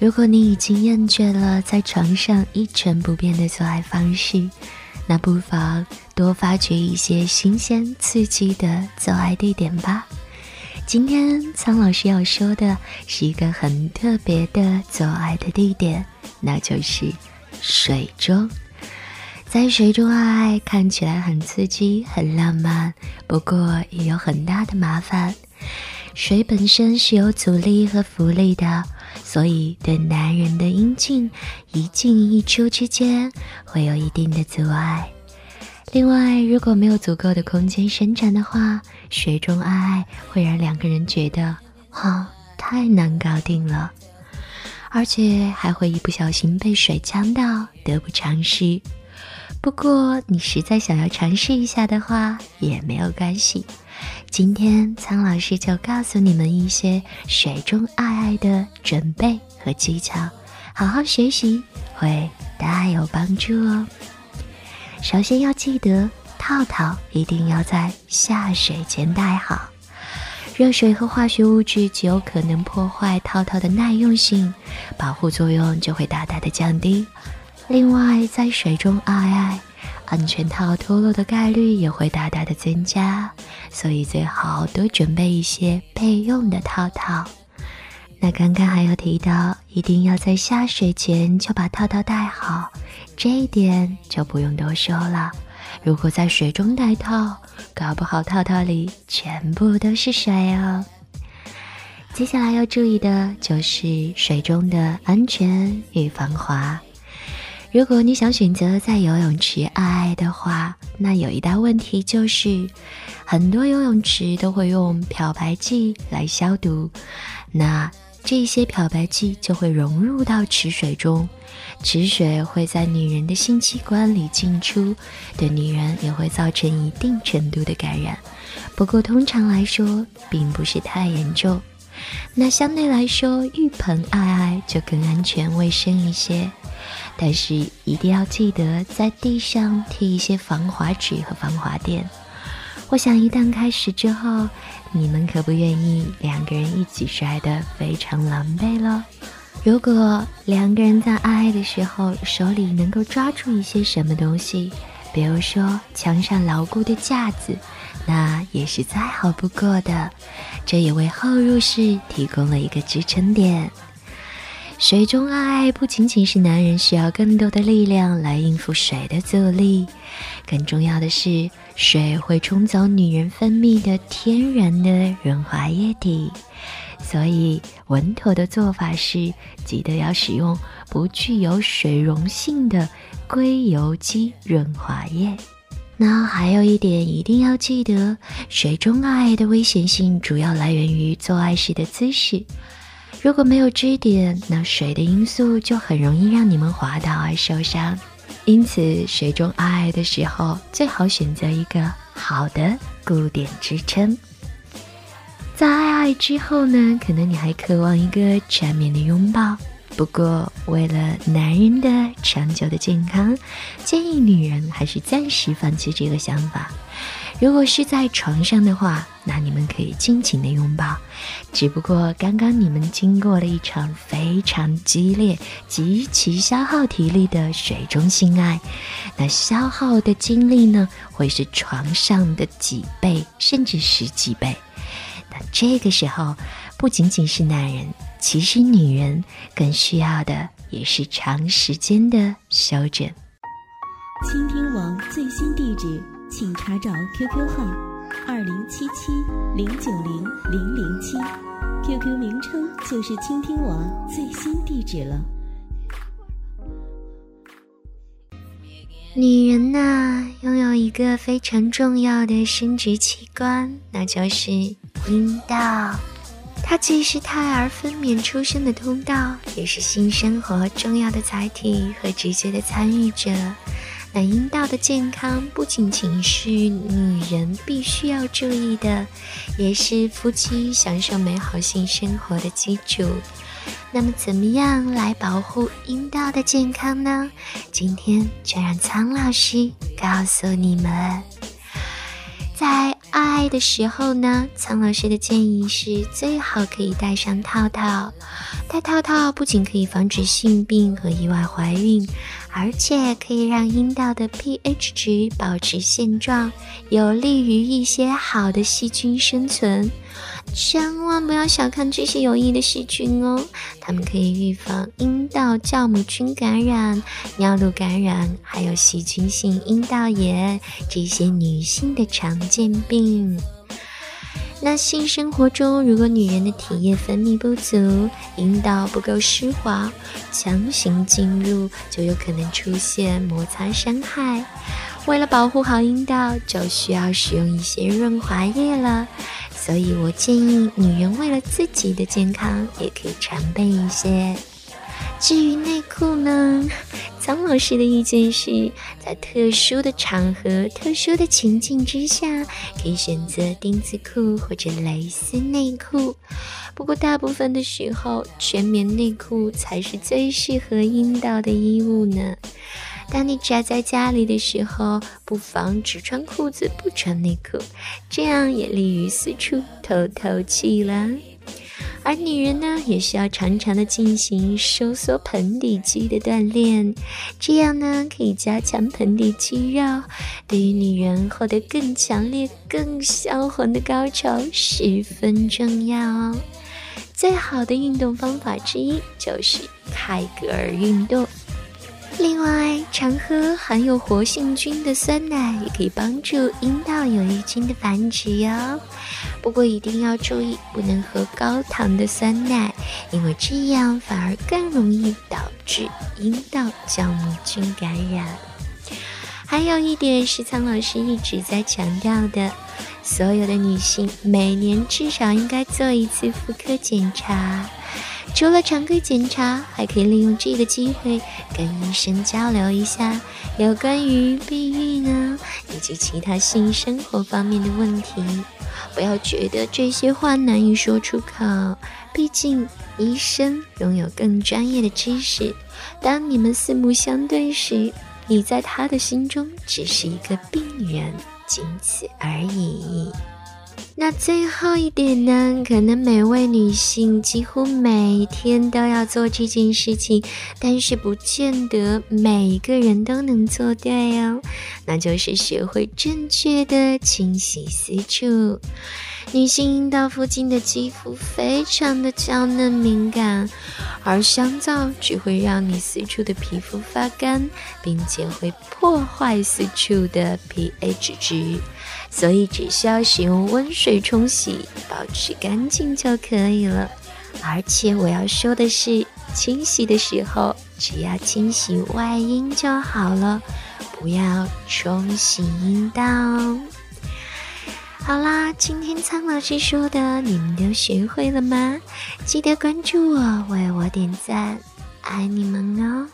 如果你已经厌倦了在床上一成不变的做爱方式，那不妨多发掘一些新鲜刺激的做爱地点吧。今天苍老师要说的是一个很特别的做爱的地点，那就是水中。在水中爱看起来很刺激、很浪漫，不过也有很大的麻烦。水本身是有阻力和浮力的，所以对男人的阴茎一进一出之间会有一定的阻碍。另外，如果没有足够的空间伸展的话，水中爱会让两个人觉得啊太难搞定了，而且还会一不小心被水呛到，得不偿失。不过，你实在想要尝试一下的话，也没有关系。今天苍老师就告诉你们一些水中爱爱的准备和技巧，好好学习会大有帮助哦。首先要记得，套套一定要在下水前戴好。热水和化学物质极有可能破坏套套的耐用性，保护作用就会大大的降低。另外，在水中爱爱，安全套脱落的概率也会大大的增加，所以最好多准备一些备用的套套。那刚刚还有提到，一定要在下水前就把套套戴好，这一点就不用多说了。如果在水中戴套，搞不好套套里全部都是水哦。接下来要注意的就是水中的安全与防滑。如果你想选择在游泳池爱爱的话，那有一大问题就是，很多游泳池都会用漂白剂来消毒，那。这些漂白剂就会融入到池水中，池水会在女人的性器官里进出，对女人也会造成一定程度的感染。不过通常来说，并不是太严重。那相对来说，浴盆爱爱就更安全卫生一些。但是一定要记得在地上贴一些防滑纸和防滑垫。我想一旦开始之后。你们可不愿意两个人一起摔得非常狼狈了。如果两个人在爱爱的时候手里能够抓住一些什么东西，比如说墙上牢固的架子，那也是再好不过的。这也为后入式提供了一个支撑点。水中爱不仅仅是男人需要更多的力量来应付水的阻力，更重要的是，水会冲走女人分泌的天然的润滑液体，所以稳妥的做法是，记得要使用不具有水溶性的硅油基润滑液。那还有一点一定要记得，水中爱的危险性主要来源于做爱时的姿势。如果没有支点，那水的因素就很容易让你们滑倒而受伤。因此，水中爱爱的时候，最好选择一个好的固点支撑。在爱爱之后呢，可能你还渴望一个缠绵的拥抱。不过，为了男人的长久的健康，建议女人还是暂时放弃这个想法。如果是在床上的话，那你们可以尽情的拥抱。只不过刚刚你们经过了一场非常激烈、极其消耗体力的水中性爱，那消耗的精力呢，会是床上的几倍，甚至十几倍。那这个时候，不仅仅是男人，其实女人更需要的也是长时间的休整。倾听新地址。请查找 QQ 号二零七七零九零零零七，QQ 名称就是倾听网最新地址了。女人呐，拥有一个非常重要的生殖器官，那就是阴道。它既是胎儿分娩出生的通道，也是性生活重要的载体和直接的参与者。那阴道的健康不仅仅是女人必须要注意的，也是夫妻享受美好性生活的基础。那么，怎么样来保护阴道的健康呢？今天就让苍老师告诉你们。爱的时候呢，苍老师的建议是最好可以带上套套。戴套套不仅可以防止性病和意外怀孕，而且可以让阴道的 pH 值保持现状，有利于一些好的细菌生存。千万不要小看这些有益的细菌哦，它们可以预防阴道酵母菌感染、尿路感染，还有细菌性阴道炎这些女性的常见病。那性生活中，如果女人的体液分泌不足，阴道不够湿滑，强行进入就有可能出现摩擦伤害。为了保护好阴道，就需要使用一些润滑液了。所以我建议女人为了自己的健康，也可以常备一些。至于内裤呢，张老师的意见是在特殊的场合、特殊的情境之下，可以选择丁字裤或者蕾丝内裤。不过大部分的时候，全棉内裤才是最适合阴道的衣物呢。当你宅在家里的时候，不妨只穿裤子不穿内裤，这样也利于四处透透气了。而女人呢，也需要常常的进行收缩盆底肌的锻炼，这样呢可以加强盆底肌肉，对于女人获得更强烈、更销魂的高潮十分重要哦。最好的运动方法之一就是泰戈尔运动。另外，常喝含有活性菌的酸奶也可以帮助阴道有益菌的繁殖哟。不过一定要注意，不能喝高糖的酸奶，因为这样反而更容易导致阴道酵母菌感染。还有一点是苍老师一直在强调的，所有的女性每年至少应该做一次妇科检查。除了常规检查，还可以利用这个机会跟医生交流一下有关于避孕啊以及其他性生活方面的问题。不要觉得这些话难以说出口，毕竟医生拥有更专业的知识。当你们四目相对时，你在他的心中只是一个病人，仅此而已。那最后一点呢？可能每位女性几乎每天都要做这件事情，但是不见得每个人都能做对哦。那就是学会正确的清洗私处。女性阴道附近的肌肤非常的娇嫩敏感，而香皂只会让你私处的皮肤发干，并且会破坏私处的 pH 值，所以只需要使用温水冲洗，保持干净就可以了。而且我要说的是，清洗的时候只要清洗外阴就好了，不要冲洗阴道。好啦，今天苍老师说的，你们都学会了吗？记得关注我，为我点赞，爱你们哦！